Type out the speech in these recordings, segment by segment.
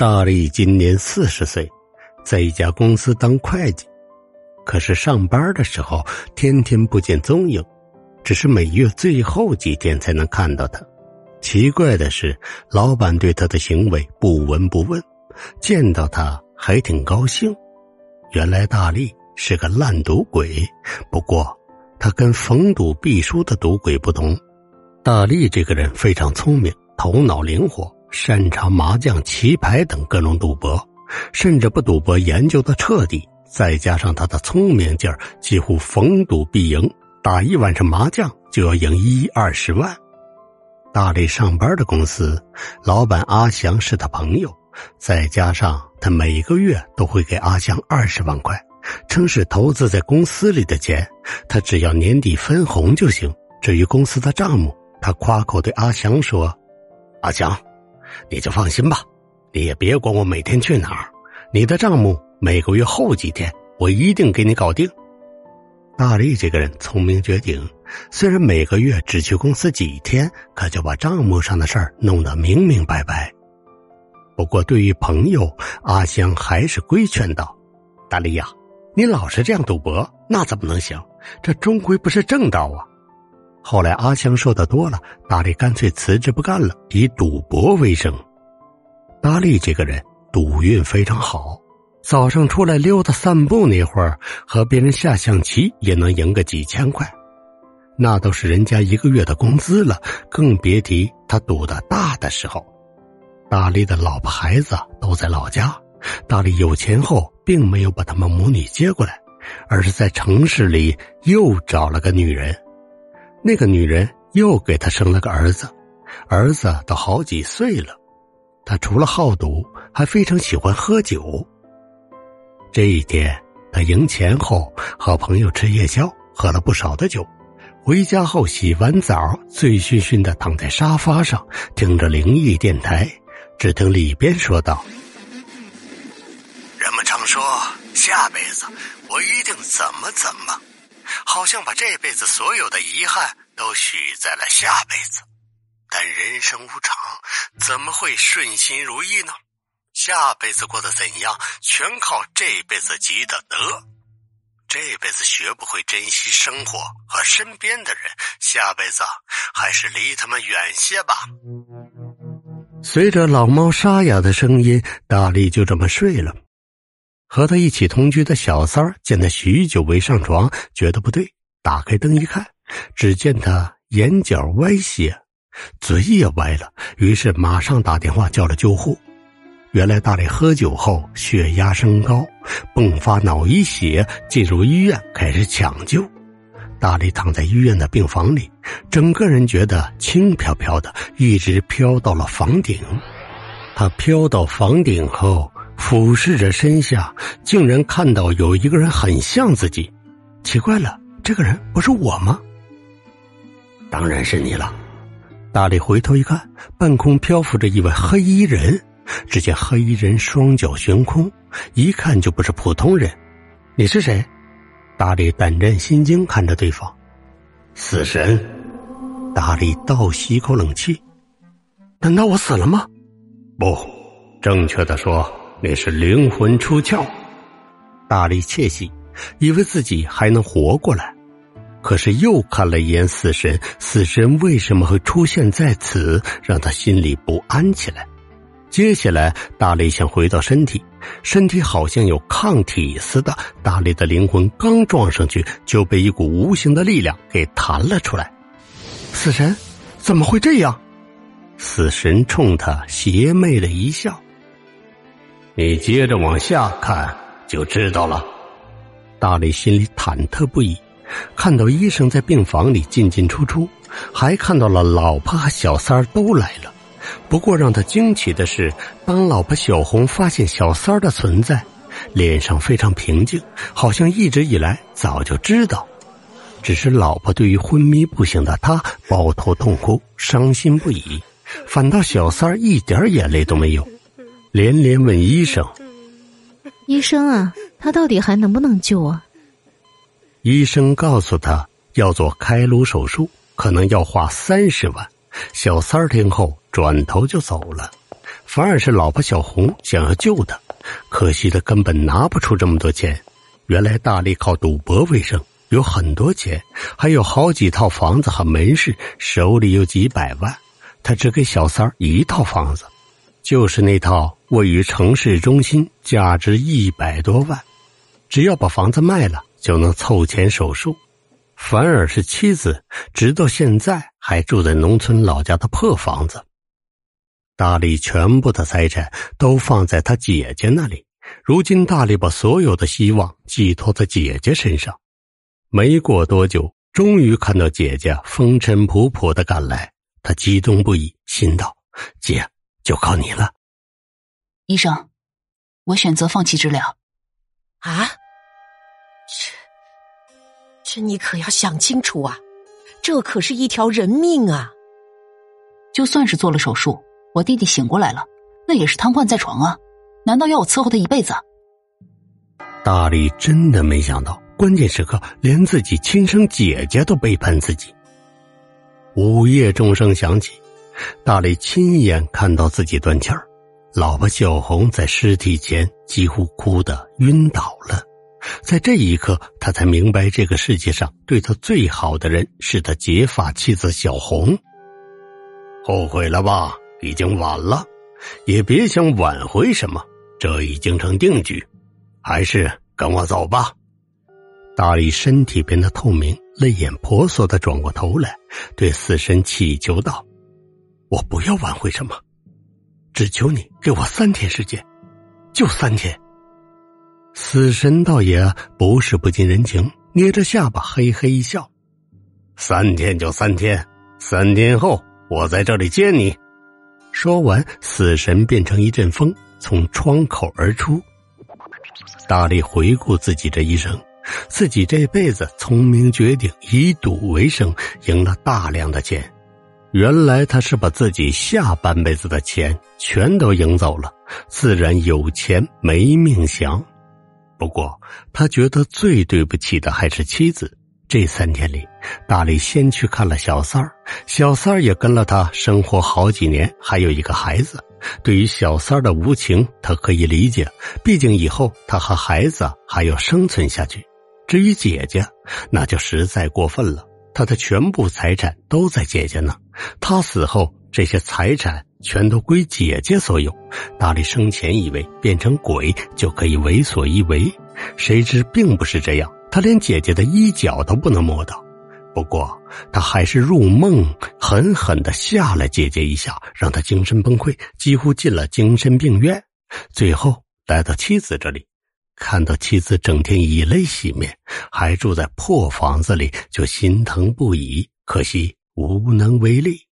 大力今年四十岁，在一家公司当会计，可是上班的时候天天不见踪影，只是每月最后几天才能看到他。奇怪的是，老板对他的行为不闻不问，见到他还挺高兴。原来大力是个烂赌鬼，不过他跟逢赌必输的赌鬼不同，大力这个人非常聪明，头脑灵活。擅长麻将、棋牌等各种赌博，甚至把赌博研究的彻底。再加上他的聪明劲儿，几乎逢赌必赢，打一晚上麻将就要赢一二十万。大力上班的公司老板阿祥是他朋友，再加上他每个月都会给阿祥二十万块，称是投资在公司里的钱，他只要年底分红就行。至于公司的账目，他夸口对阿祥说：“阿祥。”你就放心吧，你也别管我每天去哪儿，你的账目每个月后几天，我一定给你搞定。大力这个人聪明绝顶，虽然每个月只去公司几天，可就把账目上的事儿弄得明明白白。不过对于朋友，阿香还是规劝道：“大力呀，你老是这样赌博，那怎么能行？这终归不是正道啊。”后来阿强说的多了，大力干脆辞职不干了，以赌博为生。大力这个人赌运非常好，早上出来溜达散步那会儿，和别人下象棋也能赢个几千块，那都是人家一个月的工资了，更别提他赌的大的时候。大力的老婆孩子都在老家，大力有钱后，并没有把他们母女接过来，而是在城市里又找了个女人。那个女人又给他生了个儿子，儿子都好几岁了。他除了好赌，还非常喜欢喝酒。这一天，他赢钱后和朋友吃夜宵，喝了不少的酒。回家后洗完澡，醉醺醺的躺在沙发上，听着灵异电台。只听里边说道：“人们常说，下辈子我一定怎么怎么。”好像把这辈子所有的遗憾都许在了下辈子，但人生无常，怎么会顺心如意呢？下辈子过得怎样，全靠这辈子积的德。这辈子学不会珍惜生活和身边的人，下辈子还是离他们远些吧。随着老猫沙哑的声音，大力就这么睡了。和他一起同居的小三儿见他许久未上床，觉得不对，打开灯一看，只见他眼角歪斜，嘴也歪了，于是马上打电话叫了救护。原来大力喝酒后血压升高，迸发脑溢血，进入医院开始抢救。大力躺在医院的病房里，整个人觉得轻飘飘的，一直飘到了房顶。他飘到房顶后。俯视着身下，竟然看到有一个人很像自己，奇怪了，这个人不是我吗？当然是你了。大力回头一看，半空漂浮着一位黑衣人。只见黑衣人双脚悬空，一看就不是普通人。你是谁？大力胆战心惊看着对方。死神。大力倒吸一口冷气。难道我死了吗？不，正确的说。你是灵魂出窍，大力窃喜，以为自己还能活过来。可是又看了一眼死神，死神为什么会出现在此，让他心里不安起来。接下来，大力想回到身体，身体好像有抗体似的。大力的灵魂刚撞上去，就被一股无形的力量给弹了出来。死神，怎么会这样？死神冲他邪魅的一笑。你接着往下看就知道了。大力心里忐忑不已，看到医生在病房里进进出出，还看到了老婆和小三儿都来了。不过让他惊奇的是，当老婆小红发现小三儿的存在，脸上非常平静，好像一直以来早就知道。只是老婆对于昏迷不醒的他抱头痛哭，伤心不已，反倒小三儿一点眼泪都没有。连连问医生：“医生啊，他到底还能不能救啊？”医生告诉他要做开颅手术，可能要花三十万。小三儿听后转头就走了。反而是老婆小红想要救他，可惜他根本拿不出这么多钱。原来大力靠赌博为生，有很多钱，还有好几套房子和门市，手里有几百万。他只给小三儿一套房子，就是那套位于城市中心，价值一百多万。只要把房子卖了，就能凑钱手术。反而是妻子，直到现在还住在农村老家的破房子。大力全部的财产都放在他姐姐那里，如今大力把所有的希望寄托在姐姐身上。没过多久，终于看到姐姐风尘仆仆的赶来，他激动不已，心道：“姐，就靠你了。”医生，我选择放弃治疗。啊，这这你可要想清楚啊！这可是一条人命啊！就算是做了手术。我弟弟醒过来了，那也是瘫痪在床啊！难道要我伺候他一辈子？大力真的没想到，关键时刻连自己亲生姐姐都背叛自己。午夜钟声响起，大力亲眼看到自己断气儿，老婆小红在尸体前几乎哭得晕倒了。在这一刻，他才明白，这个世界上对他最好的人是他结发妻子小红。后悔了吧？已经晚了，也别想挽回什么，这已经成定局。还是跟我走吧。大力身体变得透明，泪眼婆娑的转过头来，对死神祈求道：“我不要挽回什么，只求你给我三天时间，就三天。”死神倒也不是不近人情，捏着下巴嘿嘿一笑：“三天就三天，三天后我在这里见你。”说完，死神变成一阵风，从窗口而出。大力回顾自己这一生，自己这辈子聪明绝顶以赌为生，赢了大量的钱。原来他是把自己下半辈子的钱全都赢走了，自然有钱没命享。不过，他觉得最对不起的还是妻子。这三天里，大力先去看了小三儿，小三儿也跟了他生活好几年，还有一个孩子。对于小三儿的无情，他可以理解，毕竟以后他和孩子还要生存下去。至于姐姐，那就实在过分了，他的全部财产都在姐姐那，他死后这些财产全都归姐姐所有。大力生前以为变成鬼就可以为所欲为，谁知并不是这样。他连姐姐的衣角都不能摸到，不过他还是入梦，狠狠的吓了姐姐一下，让她精神崩溃，几乎进了精神病院。最后来到妻子这里，看到妻子整天以泪洗面，还住在破房子里，就心疼不已。可惜无能为力。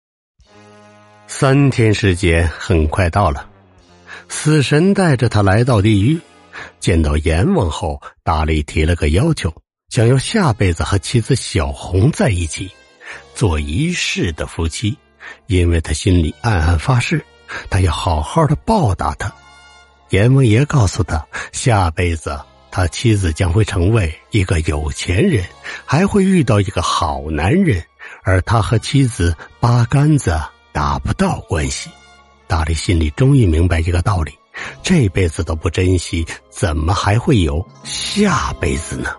三天时间很快到了，死神带着他来到地狱。见到阎王后，大力提了个要求，想要下辈子和妻子小红在一起，做一世的夫妻。因为他心里暗暗发誓，他要好好的报答他。阎王爷告诉他，下辈子他妻子将会成为一个有钱人，还会遇到一个好男人，而他和妻子八竿子打不到关系。大力心里终于明白一个道理。这辈子都不珍惜，怎么还会有下辈子呢？